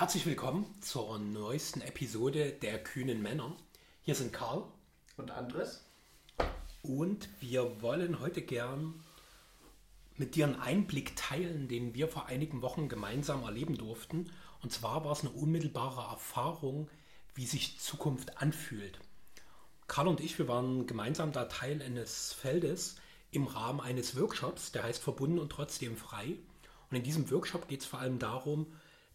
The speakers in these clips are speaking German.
Herzlich willkommen zur neuesten Episode der kühnen Männer. Hier sind Karl und Andres. Und wir wollen heute gern mit dir einen Einblick teilen, den wir vor einigen Wochen gemeinsam erleben durften. Und zwar war es eine unmittelbare Erfahrung, wie sich Zukunft anfühlt. Karl und ich, wir waren gemeinsam da Teil eines Feldes im Rahmen eines Workshops, der heißt Verbunden und trotzdem frei. Und in diesem Workshop geht es vor allem darum,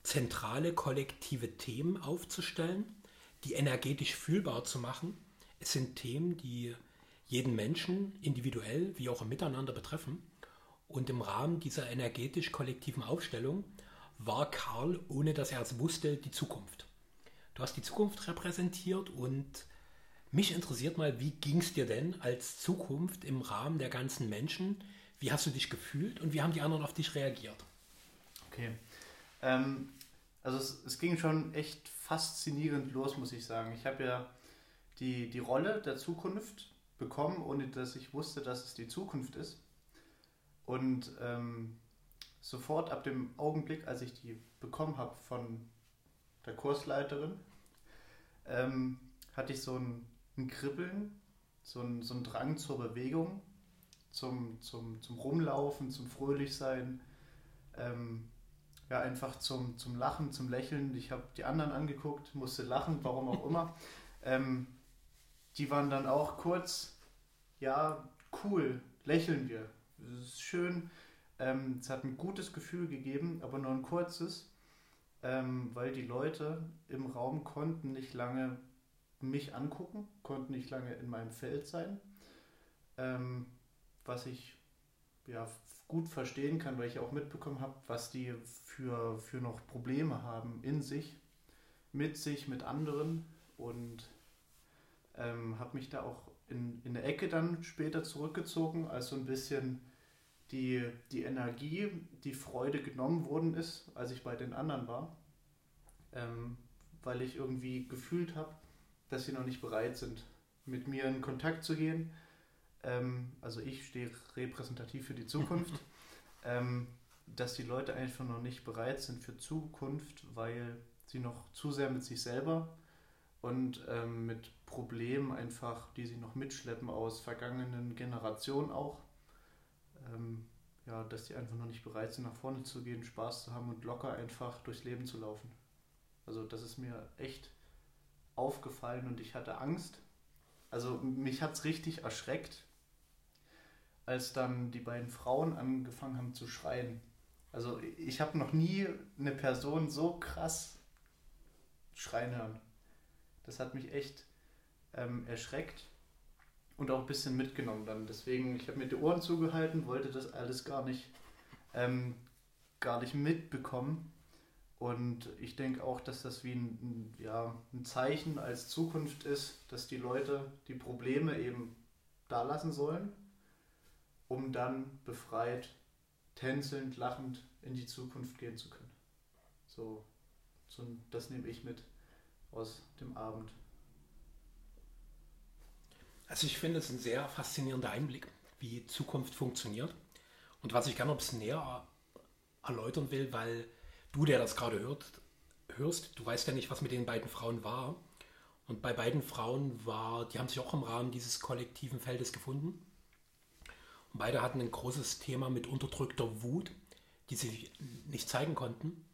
zentrale kollektive Themen aufzustellen, die energetisch fühlbar zu machen. Es sind Themen, die jeden Menschen individuell wie auch im Miteinander betreffen. Und im Rahmen dieser energetisch kollektiven Aufstellung war Karl, ohne dass er es wusste, die Zukunft. Du hast die Zukunft repräsentiert und mich interessiert mal, wie ging es dir denn als Zukunft im Rahmen der ganzen Menschen? Wie hast du dich gefühlt und wie haben die anderen auf dich reagiert? Okay. Ähm, also es, es, ging schon echt faszinierend los, muss ich sagen. Ich habe ja die, die Rolle der Zukunft bekommen, ohne dass ich wusste, dass es die Zukunft ist. Und ähm, sofort ab dem Augenblick, als ich die bekommen habe von der Kursleiterin, ähm, hatte ich so ein, ein Kribbeln, so ein, so ein Drang zur Bewegung, zum, zum, zum Rumlaufen, zum Fröhlichsein. Ähm, ja, einfach zum, zum Lachen, zum Lächeln. Ich habe die anderen angeguckt, musste lachen, warum auch immer. ähm, die waren dann auch kurz, ja, cool, lächeln wir. Es ist schön. Ähm, es hat ein gutes Gefühl gegeben, aber nur ein kurzes, ähm, weil die Leute im Raum konnten nicht lange mich angucken, konnten nicht lange in meinem Feld sein, ähm, was ich ja, gut verstehen kann, weil ich auch mitbekommen habe, was die für, für noch Probleme haben in sich, mit sich, mit anderen. Und ähm, habe mich da auch in, in der Ecke dann später zurückgezogen, als so ein bisschen die, die Energie, die Freude genommen worden ist, als ich bei den anderen war, ähm, weil ich irgendwie gefühlt habe, dass sie noch nicht bereit sind, mit mir in Kontakt zu gehen ähm, also ich stehe repräsentativ für die Zukunft, ähm, dass die Leute einfach noch nicht bereit sind für Zukunft, weil sie noch zu sehr mit sich selber und ähm, mit Problemen einfach, die sie noch mitschleppen aus vergangenen Generationen auch, ähm, ja, dass die einfach noch nicht bereit sind, nach vorne zu gehen, Spaß zu haben und locker einfach durchs Leben zu laufen. Also das ist mir echt aufgefallen und ich hatte Angst. Also mich hat es richtig erschreckt, als dann die beiden Frauen angefangen haben zu schreien. Also ich habe noch nie eine Person so krass schreien hören. Das hat mich echt ähm, erschreckt und auch ein bisschen mitgenommen dann. Deswegen, ich habe mir die Ohren zugehalten, wollte das alles gar nicht, ähm, gar nicht mitbekommen. Und ich denke auch, dass das wie ein, ja, ein Zeichen als Zukunft ist, dass die Leute die Probleme eben da lassen sollen um dann befreit, tänzelnd, lachend in die Zukunft gehen zu können. So, so das nehme ich mit aus dem Abend. Also ich finde es ein sehr faszinierender Einblick, wie Zukunft funktioniert. Und was ich gerne ein bisschen näher erläutern will, weil du, der das gerade hört, hörst, du weißt ja nicht, was mit den beiden Frauen war. Und bei beiden Frauen war, die haben sich auch im Rahmen dieses kollektiven Feldes gefunden. Beide hatten ein großes Thema mit unterdrückter Wut, die sie nicht zeigen konnten.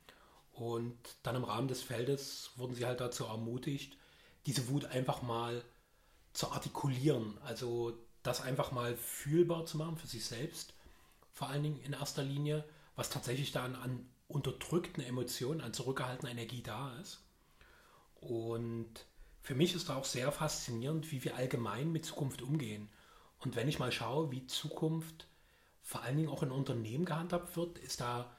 Und dann im Rahmen des Feldes wurden sie halt dazu ermutigt, diese Wut einfach mal zu artikulieren. Also das einfach mal fühlbar zu machen für sich selbst. Vor allen Dingen in erster Linie, was tatsächlich dann an unterdrückten Emotionen, an zurückgehaltener Energie da ist. Und für mich ist da auch sehr faszinierend, wie wir allgemein mit Zukunft umgehen. Und wenn ich mal schaue, wie Zukunft vor allen Dingen auch in Unternehmen gehandhabt wird, ist da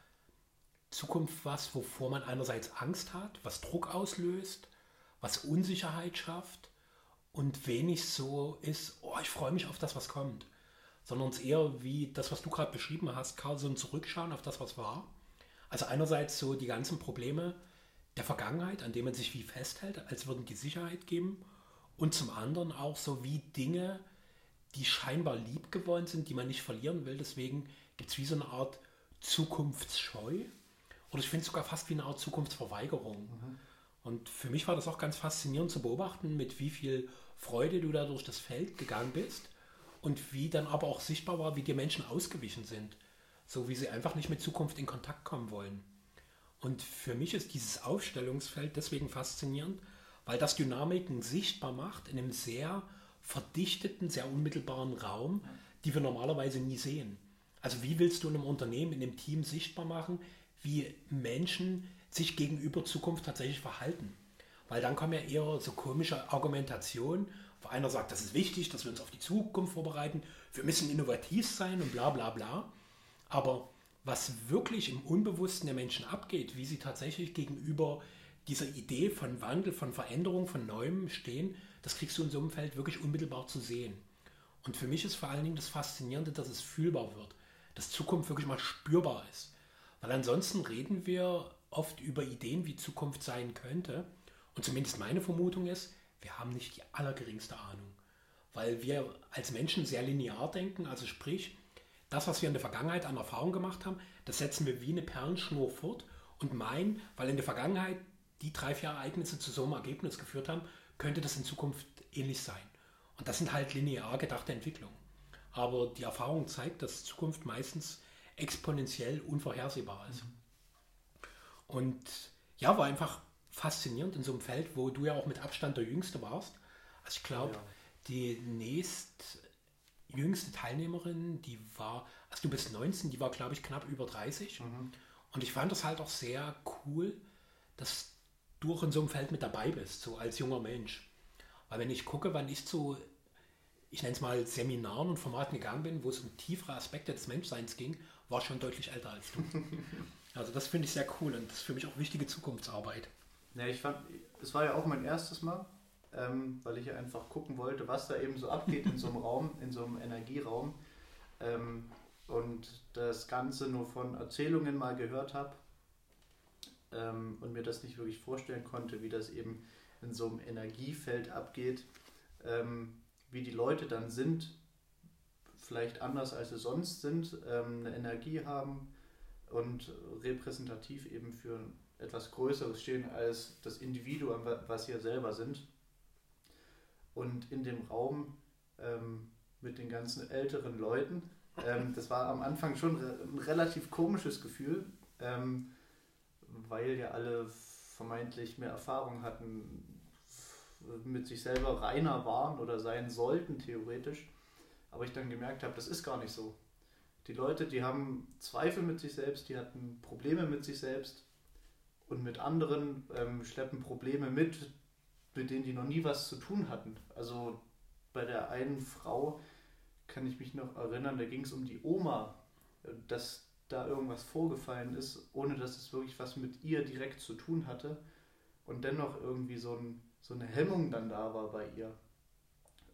Zukunft was, wovor man einerseits Angst hat, was Druck auslöst, was Unsicherheit schafft und wenig so ist, oh, ich freue mich auf das, was kommt, sondern es eher wie das, was du gerade beschrieben hast, Karl, so ein Zurückschauen auf das, was war. Also einerseits so die ganzen Probleme der Vergangenheit, an denen man sich wie festhält, als würden die Sicherheit geben und zum anderen auch so wie Dinge, die scheinbar lieb geworden sind, die man nicht verlieren will. Deswegen gibt es wie so eine Art Zukunftsscheu. oder ich finde es sogar fast wie eine Art Zukunftsverweigerung. Mhm. Und für mich war das auch ganz faszinierend zu beobachten, mit wie viel Freude du da durch das Feld gegangen bist und wie dann aber auch sichtbar war, wie die Menschen ausgewichen sind. So wie sie einfach nicht mit Zukunft in Kontakt kommen wollen. Und für mich ist dieses Aufstellungsfeld deswegen faszinierend, weil das Dynamiken sichtbar macht in einem sehr verdichteten, sehr unmittelbaren Raum, die wir normalerweise nie sehen. Also wie willst du in einem Unternehmen, in einem Team sichtbar machen, wie Menschen sich gegenüber Zukunft tatsächlich verhalten? Weil dann kommen ja eher so komische Argumentationen, wo einer sagt, das ist wichtig, dass wir uns auf die Zukunft vorbereiten, wir müssen innovativ sein und bla bla bla. Aber was wirklich im Unbewussten der Menschen abgeht, wie sie tatsächlich gegenüber dieser Idee von Wandel, von Veränderung, von Neuem stehen, das kriegst du in so einem Feld wirklich unmittelbar zu sehen. Und für mich ist vor allen Dingen das Faszinierende, dass es fühlbar wird, dass Zukunft wirklich mal spürbar ist. Weil ansonsten reden wir oft über Ideen, wie Zukunft sein könnte. Und zumindest meine Vermutung ist, wir haben nicht die allergeringste Ahnung. Weil wir als Menschen sehr linear denken, also sprich, das, was wir in der Vergangenheit an Erfahrung gemacht haben, das setzen wir wie eine Perlenschnur fort und meinen, weil in der Vergangenheit die drei, vier Ereignisse zu so einem Ergebnis geführt haben, könnte das in Zukunft ähnlich sein. Und das sind halt linear gedachte Entwicklungen. Aber die Erfahrung zeigt, dass Zukunft meistens exponentiell unvorhersehbar ist. Mhm. Und ja, war einfach faszinierend in so einem Feld, wo du ja auch mit Abstand der Jüngste warst. Also ich glaube, ja. die nächst jüngste Teilnehmerin, die war, also du bist 19, die war, glaube ich, knapp über 30. Mhm. Und ich fand das halt auch sehr cool, dass du auch in so einem Feld mit dabei bist, so als junger Mensch. Weil wenn ich gucke, wann ich zu, ich nenne es mal Seminaren und Formaten gegangen bin, wo es um tiefere Aspekte des Menschseins ging, war ich schon deutlich älter als du. also das finde ich sehr cool und das ist für mich auch wichtige Zukunftsarbeit. Ja, ich fand, es war ja auch mein erstes Mal, ähm, weil ich ja einfach gucken wollte, was da eben so abgeht in so einem Raum, in so einem Energieraum. Ähm, und das Ganze nur von Erzählungen mal gehört habe ähm, und mir das nicht wirklich vorstellen konnte, wie das eben in so einem Energiefeld abgeht, ähm, wie die Leute dann sind, vielleicht anders als sie sonst sind, ähm, eine Energie haben und repräsentativ eben für etwas Größeres stehen als das Individuum, was ja selber sind. Und in dem Raum ähm, mit den ganzen älteren Leuten, ähm, das war am Anfang schon ein relativ komisches Gefühl, ähm, weil ja alle vermeintlich mehr Erfahrung hatten, mit sich selber reiner waren oder sein sollten, theoretisch. Aber ich dann gemerkt habe, das ist gar nicht so. Die Leute, die haben Zweifel mit sich selbst, die hatten Probleme mit sich selbst und mit anderen, ähm, schleppen Probleme mit, mit denen die noch nie was zu tun hatten. Also bei der einen Frau kann ich mich noch erinnern, da ging es um die Oma, äh, dass da irgendwas vorgefallen ist, ohne dass es wirklich was mit ihr direkt zu tun hatte und dennoch irgendwie so, ein, so eine Hemmung dann da war bei ihr.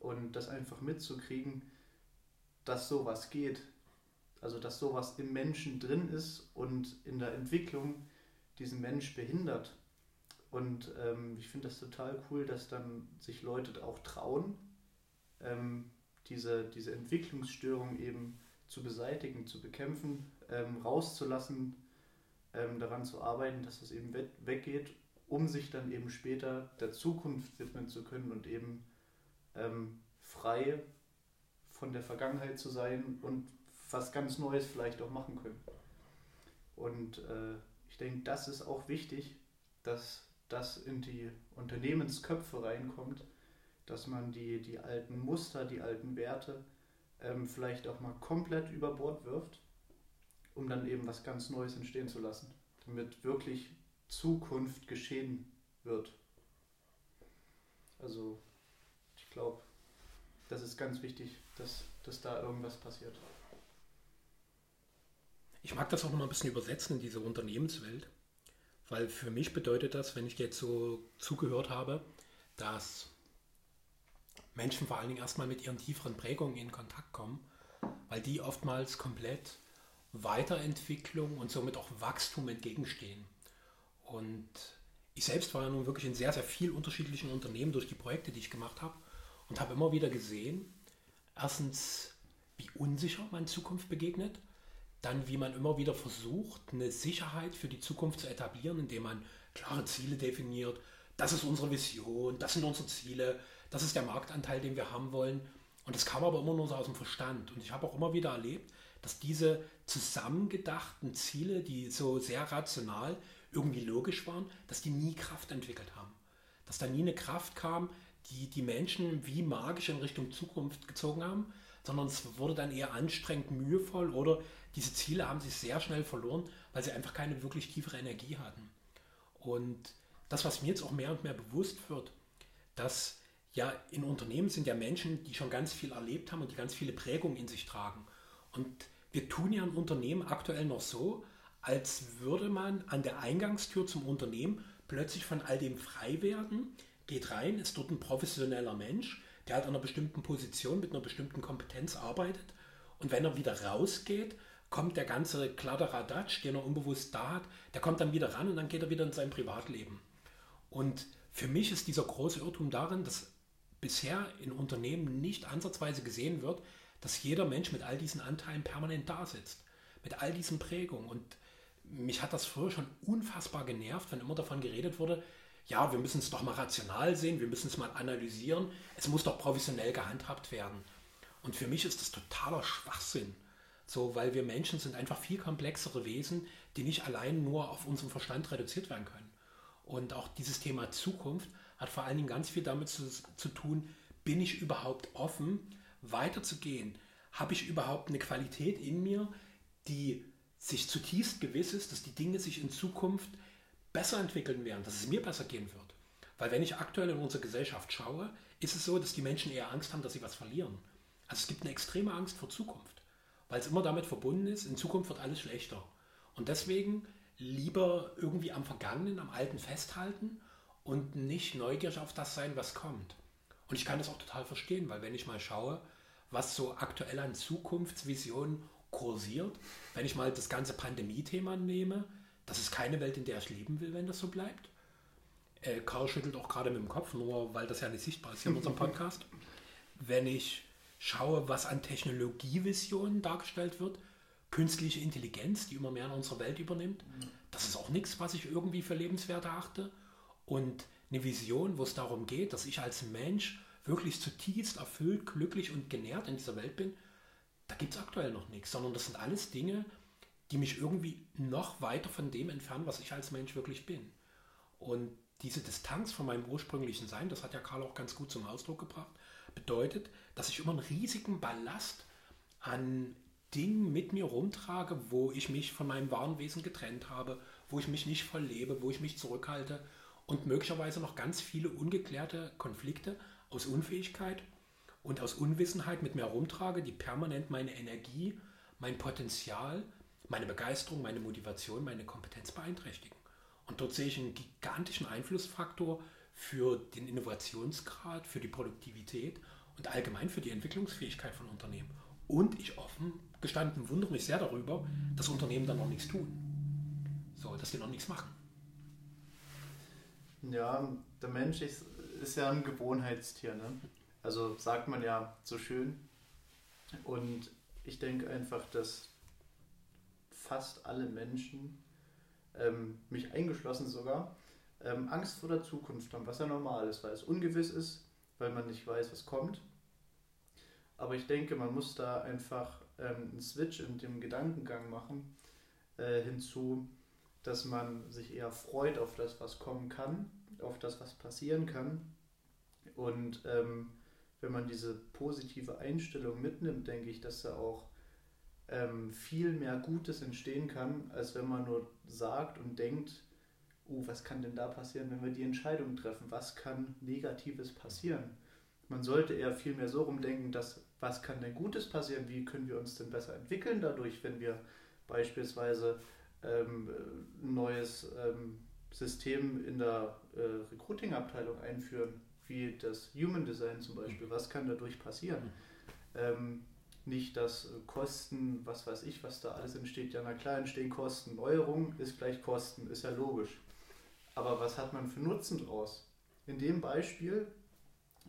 Und das einfach mitzukriegen, dass sowas geht, also dass sowas im Menschen drin ist und in der Entwicklung diesen Mensch behindert. Und ähm, ich finde das total cool, dass dann sich Leute auch trauen, ähm, diese, diese Entwicklungsstörung eben zu beseitigen, zu bekämpfen, ähm, rauszulassen, ähm, daran zu arbeiten, dass es eben weggeht, um sich dann eben später der Zukunft widmen zu können und eben ähm, frei von der Vergangenheit zu sein und was ganz Neues vielleicht auch machen können. Und äh, ich denke, das ist auch wichtig, dass das in die Unternehmensköpfe reinkommt, dass man die, die alten Muster, die alten Werte ähm, vielleicht auch mal komplett über Bord wirft, um dann eben was ganz Neues entstehen zu lassen, damit wirklich Zukunft geschehen wird. Also ich glaube, das ist ganz wichtig, dass, dass da irgendwas passiert. Ich mag das auch noch ein bisschen übersetzen in diese Unternehmenswelt, weil für mich bedeutet das, wenn ich jetzt so zugehört habe, dass Menschen vor allen Dingen erstmal mit ihren tieferen Prägungen in Kontakt kommen, weil die oftmals komplett Weiterentwicklung und somit auch Wachstum entgegenstehen. Und ich selbst war ja nun wirklich in sehr, sehr vielen unterschiedlichen Unternehmen durch die Projekte, die ich gemacht habe und habe immer wieder gesehen, erstens, wie unsicher man Zukunft begegnet, dann wie man immer wieder versucht, eine Sicherheit für die Zukunft zu etablieren, indem man klare Ziele definiert. Das ist unsere Vision, das sind unsere Ziele, das ist der Marktanteil, den wir haben wollen. Und das kam aber immer nur so aus dem Verstand. Und ich habe auch immer wieder erlebt, dass diese zusammengedachten Ziele, die so sehr rational irgendwie logisch waren, dass die nie Kraft entwickelt haben. Dass da nie eine Kraft kam, die die Menschen wie magisch in Richtung Zukunft gezogen haben, sondern es wurde dann eher anstrengend, mühevoll oder diese Ziele haben sich sehr schnell verloren, weil sie einfach keine wirklich tiefere Energie hatten. Und das, was mir jetzt auch mehr und mehr bewusst wird, dass ja in Unternehmen sind ja Menschen, die schon ganz viel erlebt haben und die ganz viele Prägungen in sich tragen. Und wir tun ja ein Unternehmen aktuell noch so, als würde man an der Eingangstür zum Unternehmen plötzlich von all dem frei werden, geht rein, ist dort ein professioneller Mensch, der halt an einer bestimmten Position mit einer bestimmten Kompetenz arbeitet. Und wenn er wieder rausgeht, kommt der ganze Kladderadatsch, den er unbewusst da hat, der kommt dann wieder ran und dann geht er wieder in sein Privatleben. Und für mich ist dieser große Irrtum darin, dass bisher in Unternehmen nicht ansatzweise gesehen wird, dass jeder Mensch mit all diesen Anteilen permanent da sitzt. Mit all diesen Prägungen. Und mich hat das früher schon unfassbar genervt, wenn immer davon geredet wurde, ja, wir müssen es doch mal rational sehen, wir müssen es mal analysieren, es muss doch professionell gehandhabt werden. Und für mich ist das totaler Schwachsinn. So, weil wir Menschen sind einfach viel komplexere Wesen, die nicht allein nur auf unseren Verstand reduziert werden können. Und auch dieses Thema Zukunft hat vor allen Dingen ganz viel damit zu, zu tun, bin ich überhaupt offen, weiterzugehen? Habe ich überhaupt eine Qualität in mir, die sich zutiefst gewiss ist, dass die Dinge sich in Zukunft besser entwickeln werden, dass es mir besser gehen wird? Weil wenn ich aktuell in unsere Gesellschaft schaue, ist es so, dass die Menschen eher Angst haben, dass sie was verlieren. Also es gibt eine extreme Angst vor Zukunft, weil es immer damit verbunden ist, in Zukunft wird alles schlechter. Und deswegen lieber irgendwie am Vergangenen, am Alten festhalten und nicht neugierig auf das sein, was kommt. Und ich kann das auch total verstehen, weil wenn ich mal schaue, was so aktuell an Zukunftsvisionen kursiert, wenn ich mal das ganze Pandemie-Thema nehme, das ist keine Welt, in der ich leben will, wenn das so bleibt. Äh, Karl schüttelt auch gerade mit dem Kopf, nur weil das ja nicht sichtbar ist hier in unserem Podcast. Wenn ich schaue, was an Technologievisionen dargestellt wird, künstliche Intelligenz, die immer mehr in unserer Welt übernimmt, das ist auch nichts, was ich irgendwie für lebenswert erachte und eine Vision, wo es darum geht, dass ich als Mensch wirklich zutiefst erfüllt, glücklich und genährt in dieser Welt bin, da gibt es aktuell noch nichts, sondern das sind alles Dinge, die mich irgendwie noch weiter von dem entfernen, was ich als Mensch wirklich bin. Und diese Distanz von meinem ursprünglichen Sein, das hat ja Karl auch ganz gut zum Ausdruck gebracht, bedeutet, dass ich immer einen riesigen Ballast an Dingen mit mir rumtrage, wo ich mich von meinem wahren Wesen getrennt habe, wo ich mich nicht verlebe, wo ich mich zurückhalte und möglicherweise noch ganz viele ungeklärte Konflikte aus Unfähigkeit und aus Unwissenheit mit mir herumtrage, die permanent meine Energie, mein Potenzial, meine Begeisterung, meine Motivation, meine Kompetenz beeinträchtigen. Und dort sehe ich einen gigantischen Einflussfaktor für den Innovationsgrad, für die Produktivität und allgemein für die Entwicklungsfähigkeit von Unternehmen. Und ich offen gestanden wundere mich sehr darüber, dass Unternehmen dann noch nichts tun. So, dass die noch nichts machen. Ja, der Mensch ist, ist ja ein Gewohnheitstier. Ne? Also sagt man ja so schön. Und ich denke einfach, dass fast alle Menschen, ähm, mich eingeschlossen sogar, ähm, Angst vor der Zukunft haben, was ja normal ist, weil es ungewiss ist, weil man nicht weiß, was kommt. Aber ich denke, man muss da einfach ähm, einen Switch in dem Gedankengang machen äh, hinzu, dass man sich eher freut auf das, was kommen kann, auf das, was passieren kann. Und ähm, wenn man diese positive Einstellung mitnimmt, denke ich, dass da auch ähm, viel mehr Gutes entstehen kann, als wenn man nur sagt und denkt, uh, was kann denn da passieren, wenn wir die Entscheidung treffen? Was kann Negatives passieren? Man sollte eher viel mehr so rumdenken, dass was kann denn Gutes passieren? Wie können wir uns denn besser entwickeln dadurch, wenn wir beispielsweise ähm, ein neues ähm, System in der äh, Recruiting-Abteilung einführen, wie das Human Design zum Beispiel. Was kann dadurch passieren? Ähm, nicht, dass Kosten, was weiß ich, was da alles entsteht. Ja, na klar, entstehen Kosten. Neuerung ist gleich Kosten, ist ja logisch. Aber was hat man für Nutzen draus? In dem Beispiel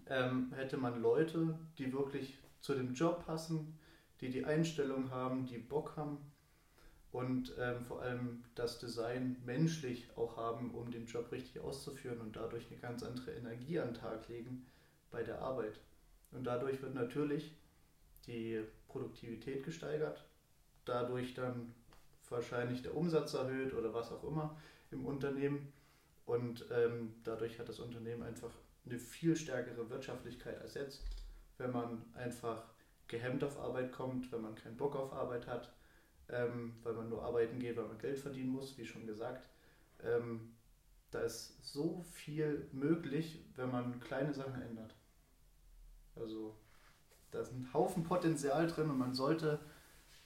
ähm, hätte man Leute, die wirklich zu dem Job passen, die die Einstellung haben, die Bock haben und ähm, vor allem das Design menschlich auch haben, um den Job richtig auszuführen und dadurch eine ganz andere Energie an den Tag legen bei der Arbeit. Und dadurch wird natürlich die Produktivität gesteigert, dadurch dann wahrscheinlich der Umsatz erhöht oder was auch immer im Unternehmen. Und ähm, dadurch hat das Unternehmen einfach eine viel stärkere Wirtschaftlichkeit als jetzt, wenn man einfach gehemmt auf Arbeit kommt, wenn man keinen Bock auf Arbeit hat, ähm, weil man nur arbeiten geht, weil man Geld verdienen muss, wie schon gesagt. Ähm, da ist so viel möglich, wenn man kleine Sachen ändert. Also da ist ein Haufen Potenzial drin und man sollte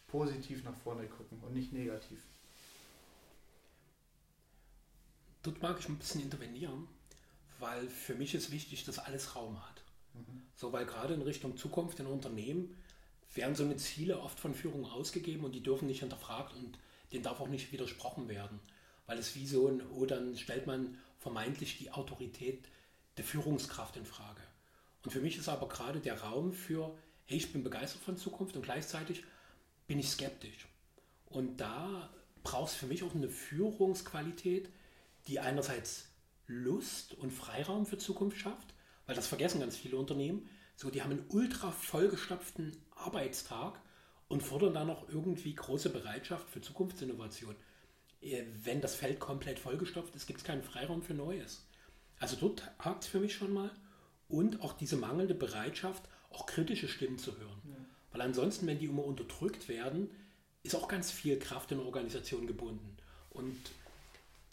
positiv nach vorne gucken und nicht negativ. Dort mag ich ein bisschen intervenieren, weil für mich ist wichtig, dass alles Raum hat. Mhm. So, weil gerade in Richtung Zukunft in Unternehmen werden so eine Ziele oft von Führung ausgegeben und die dürfen nicht hinterfragt und denen darf auch nicht widersprochen werden. Weil es wie so ein, oh, dann stellt man vermeintlich die Autorität der Führungskraft in Frage. Und für mich ist aber gerade der Raum für, hey, ich bin begeistert von Zukunft und gleichzeitig bin ich skeptisch. Und da braucht es für mich auch eine Führungsqualität, die einerseits Lust und Freiraum für Zukunft schafft, weil das vergessen ganz viele Unternehmen. So, die haben einen ultra vollgestopften Arbeitstag und fordern dann noch irgendwie große Bereitschaft für Zukunftsinnovation. Äh, wenn das Feld komplett vollgestopft ist, gibt es keinen Freiraum für Neues. Also dort hakt es für mich schon mal. Und auch diese mangelnde Bereitschaft, auch kritische Stimmen zu hören. Ja. Weil ansonsten, wenn die immer unterdrückt werden, ist auch ganz viel Kraft in der Organisation gebunden. Und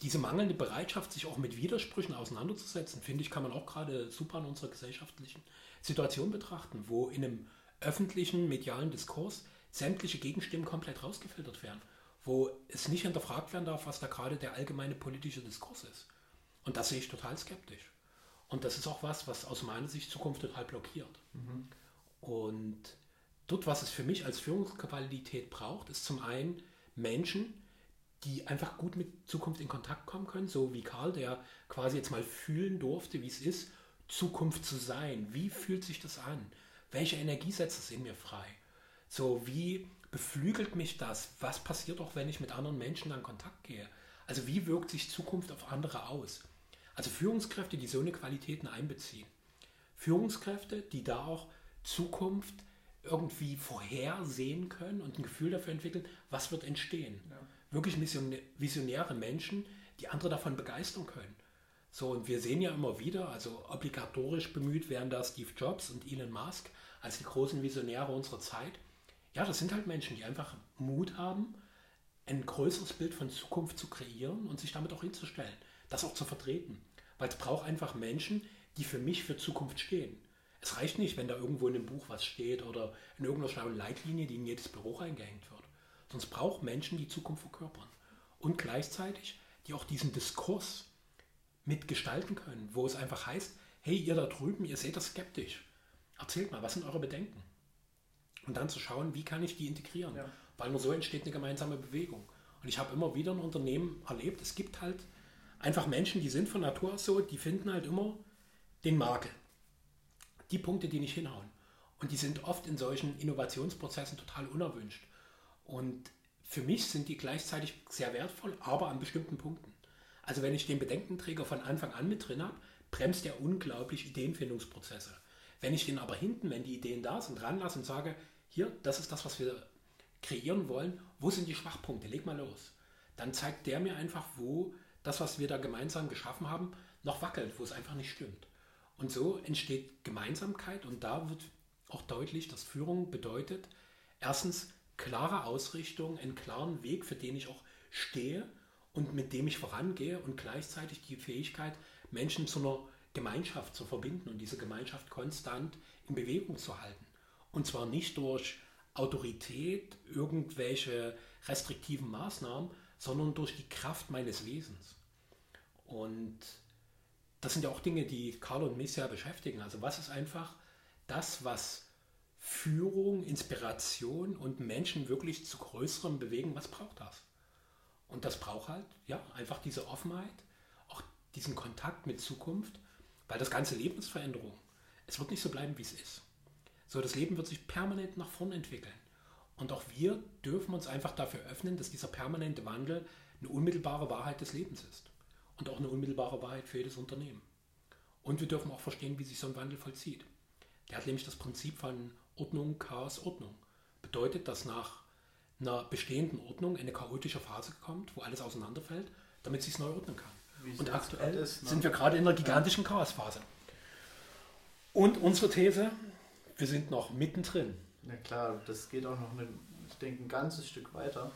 diese mangelnde Bereitschaft, sich auch mit Widersprüchen auseinanderzusetzen, finde ich, kann man auch gerade super in unserer gesellschaftlichen Situation betrachten, wo in einem öffentlichen medialen Diskurs sämtliche Gegenstimmen komplett rausgefiltert werden, wo es nicht hinterfragt werden darf, was da gerade der allgemeine politische Diskurs ist. Und das sehe ich total skeptisch. Und das ist auch was, was aus meiner Sicht Zukunft total blockiert. Mhm. Und dort, was es für mich als Führungsqualität braucht, ist zum einen Menschen, die einfach gut mit Zukunft in Kontakt kommen können, so wie Karl, der quasi jetzt mal fühlen durfte, wie es ist, Zukunft zu sein. Wie fühlt sich das an? Welche Energie setzt es in mir frei? So, wie beflügelt mich das? Was passiert auch, wenn ich mit anderen Menschen in Kontakt gehe? Also, wie wirkt sich Zukunft auf andere aus? Also, Führungskräfte, die so eine Qualitäten einbeziehen. Führungskräfte, die da auch Zukunft irgendwie vorhersehen können und ein Gefühl dafür entwickeln, was wird entstehen. Ja wirklich visionäre Menschen, die andere davon begeistern können. So, und wir sehen ja immer wieder, also obligatorisch bemüht werden da Steve Jobs und Elon Musk als die großen Visionäre unserer Zeit. Ja, das sind halt Menschen, die einfach Mut haben, ein größeres Bild von Zukunft zu kreieren und sich damit auch hinzustellen, das auch zu vertreten. Weil es braucht einfach Menschen, die für mich für Zukunft stehen. Es reicht nicht, wenn da irgendwo in einem Buch was steht oder in irgendeiner schlauen Leitlinie, die in jedes Büro reingehängt wird. Sonst braucht Menschen die Zukunft verkörpern. Und gleichzeitig, die auch diesen Diskurs mitgestalten können, wo es einfach heißt, hey, ihr da drüben, ihr seht das skeptisch. Erzählt mal, was sind eure Bedenken? Und dann zu schauen, wie kann ich die integrieren? Ja. Weil nur so entsteht eine gemeinsame Bewegung. Und ich habe immer wieder ein Unternehmen erlebt, es gibt halt einfach Menschen, die sind von Natur aus so, die finden halt immer den Makel. Die Punkte, die nicht hinhauen. Und die sind oft in solchen Innovationsprozessen total unerwünscht. Und für mich sind die gleichzeitig sehr wertvoll, aber an bestimmten Punkten. Also wenn ich den Bedenkenträger von Anfang an mit drin habe, bremst er unglaublich Ideenfindungsprozesse. Wenn ich den aber hinten, wenn die Ideen da sind, ranlasse und sage, hier, das ist das, was wir kreieren wollen, wo sind die Schwachpunkte, leg mal los. Dann zeigt der mir einfach, wo das, was wir da gemeinsam geschaffen haben, noch wackelt, wo es einfach nicht stimmt. Und so entsteht Gemeinsamkeit und da wird auch deutlich, dass Führung bedeutet, erstens klare Ausrichtung, einen klaren Weg, für den ich auch stehe und mit dem ich vorangehe und gleichzeitig die Fähigkeit, Menschen zu einer Gemeinschaft zu verbinden und diese Gemeinschaft konstant in Bewegung zu halten. Und zwar nicht durch Autorität, irgendwelche restriktiven Maßnahmen, sondern durch die Kraft meines Wesens. Und das sind ja auch Dinge, die Carlo und mich sehr beschäftigen. Also was ist einfach das, was Führung, Inspiration und Menschen wirklich zu größerem bewegen, was braucht das? Und das braucht halt, ja, einfach diese Offenheit, auch diesen Kontakt mit Zukunft, weil das ganze Leben ist Veränderung. Es wird nicht so bleiben, wie es ist. So, das Leben wird sich permanent nach vorn entwickeln. Und auch wir dürfen uns einfach dafür öffnen, dass dieser permanente Wandel eine unmittelbare Wahrheit des Lebens ist. Und auch eine unmittelbare Wahrheit für jedes Unternehmen. Und wir dürfen auch verstehen, wie sich so ein Wandel vollzieht. Der hat nämlich das Prinzip von Ordnung, Chaos, Ordnung. Bedeutet, dass nach einer bestehenden Ordnung eine chaotische Phase kommt, wo alles auseinanderfällt, damit es sich neu ordnen kann. Und aktuell gerade ist, ne? sind wir gerade in einer gigantischen Chaosphase. Und unsere These, wir sind noch mittendrin. Na klar, das geht auch noch, ein, ich denke, ein ganzes Stück weiter.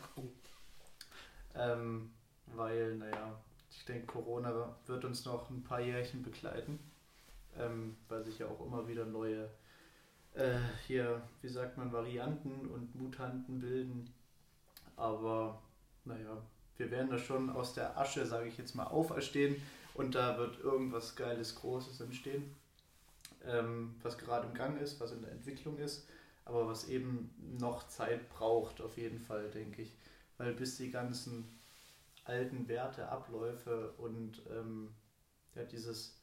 Ähm, weil, naja, ich denke, Corona wird uns noch ein paar Jährchen begleiten, ähm, weil sich ja auch immer wieder neue, äh, hier, wie sagt man, Varianten und Mutanten bilden. Aber, naja, wir werden da schon aus der Asche, sage ich jetzt mal, auferstehen und da wird irgendwas Geiles, Großes entstehen, ähm, was gerade im Gang ist, was in der Entwicklung ist aber was eben noch Zeit braucht, auf jeden Fall, denke ich. Weil bis die ganzen alten Werte, Abläufe und ähm, ja, dieses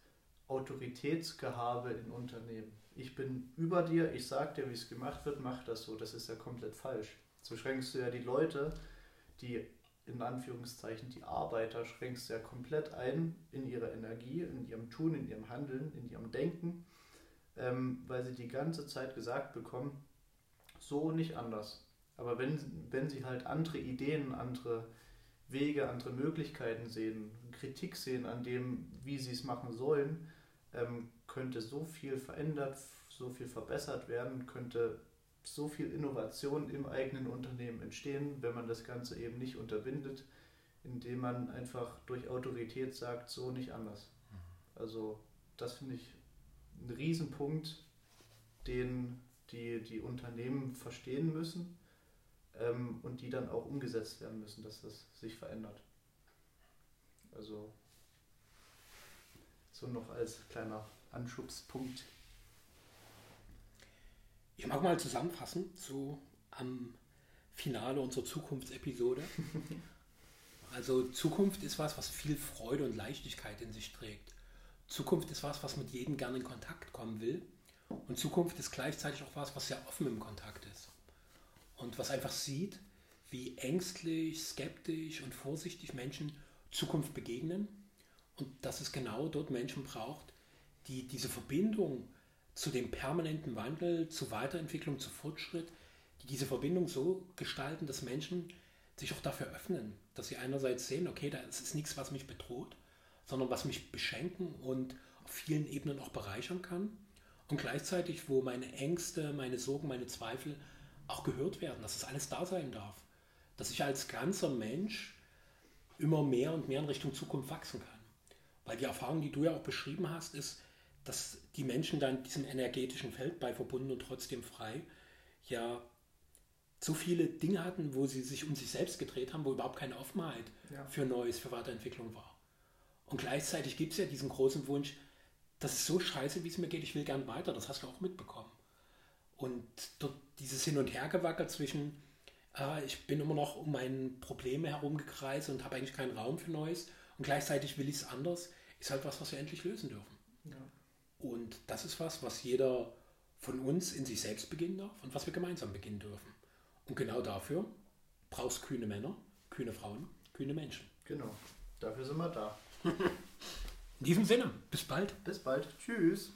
Autoritätsgehabe in Unternehmen. Ich bin über dir, ich sag dir, wie es gemacht wird, mach das so. Das ist ja komplett falsch. So schränkst du ja die Leute, die in Anführungszeichen die Arbeiter, schränkst du ja komplett ein in ihrer Energie, in ihrem Tun, in ihrem Handeln, in ihrem Denken, ähm, weil sie die ganze Zeit gesagt bekommen, so nicht anders. Aber wenn, wenn sie halt andere Ideen, andere Wege, andere Möglichkeiten sehen, Kritik sehen an dem, wie sie es machen sollen, ähm, könnte so viel verändert, so viel verbessert werden, könnte so viel Innovation im eigenen Unternehmen entstehen, wenn man das Ganze eben nicht unterbindet, indem man einfach durch Autorität sagt, so nicht anders. Also das finde ich ein Riesenpunkt, den die, die Unternehmen verstehen müssen ähm, und die dann auch umgesetzt werden müssen, dass das sich verändert. Also so noch als kleiner Anschubspunkt. Ich mag mal zusammenfassen, so am Finale unserer Zukunftsepisode. Also Zukunft ist was, was viel Freude und Leichtigkeit in sich trägt. Zukunft ist was, was mit jedem gerne in Kontakt kommen will. Und Zukunft ist gleichzeitig auch was, was sehr offen im Kontakt ist. Und was einfach sieht, wie ängstlich, skeptisch und vorsichtig Menschen Zukunft begegnen. Und dass es genau dort Menschen braucht, die diese Verbindung zu dem permanenten Wandel, zu Weiterentwicklung, zu Fortschritt, die diese Verbindung so gestalten, dass Menschen sich auch dafür öffnen, dass sie einerseits sehen, okay, da ist nichts, was mich bedroht, sondern was mich beschenken und auf vielen Ebenen auch bereichern kann. Und gleichzeitig, wo meine Ängste, meine Sorgen, meine Zweifel auch gehört werden, dass es alles da sein darf. Dass ich als ganzer Mensch immer mehr und mehr in Richtung Zukunft wachsen kann. Weil die Erfahrung, die du ja auch beschrieben hast, ist, dass die Menschen da in diesem energetischen Feld bei verbunden und trotzdem frei ja so viele Dinge hatten, wo sie sich um sich selbst gedreht haben, wo überhaupt keine Offenheit Ja. für Neues, für Weiterentwicklung war. Und gleichzeitig gibt es ja diesen großen Wunsch, das ist so scheiße, wie es mir geht, ich will gern weiter, das hast du auch mitbekommen. Und dieses Hin- und Hergewacker zwischen, äh, ich bin immer noch um meine Probleme herumgekreist und habe eigentlich keinen Raum für Neues und gleichzeitig will ich es anders, ist halt was, was wir endlich lösen dürfen. Ja. Und das ist was, was jeder von uns in sich selbst beginnen darf und was wir gemeinsam beginnen dürfen. Und genau dafür brauchst kühne Männer, kühne Frauen, kühne Menschen. Genau. Dafür sind wir da. In diesem Sinne, bis bald. Bis bald. Tschüss.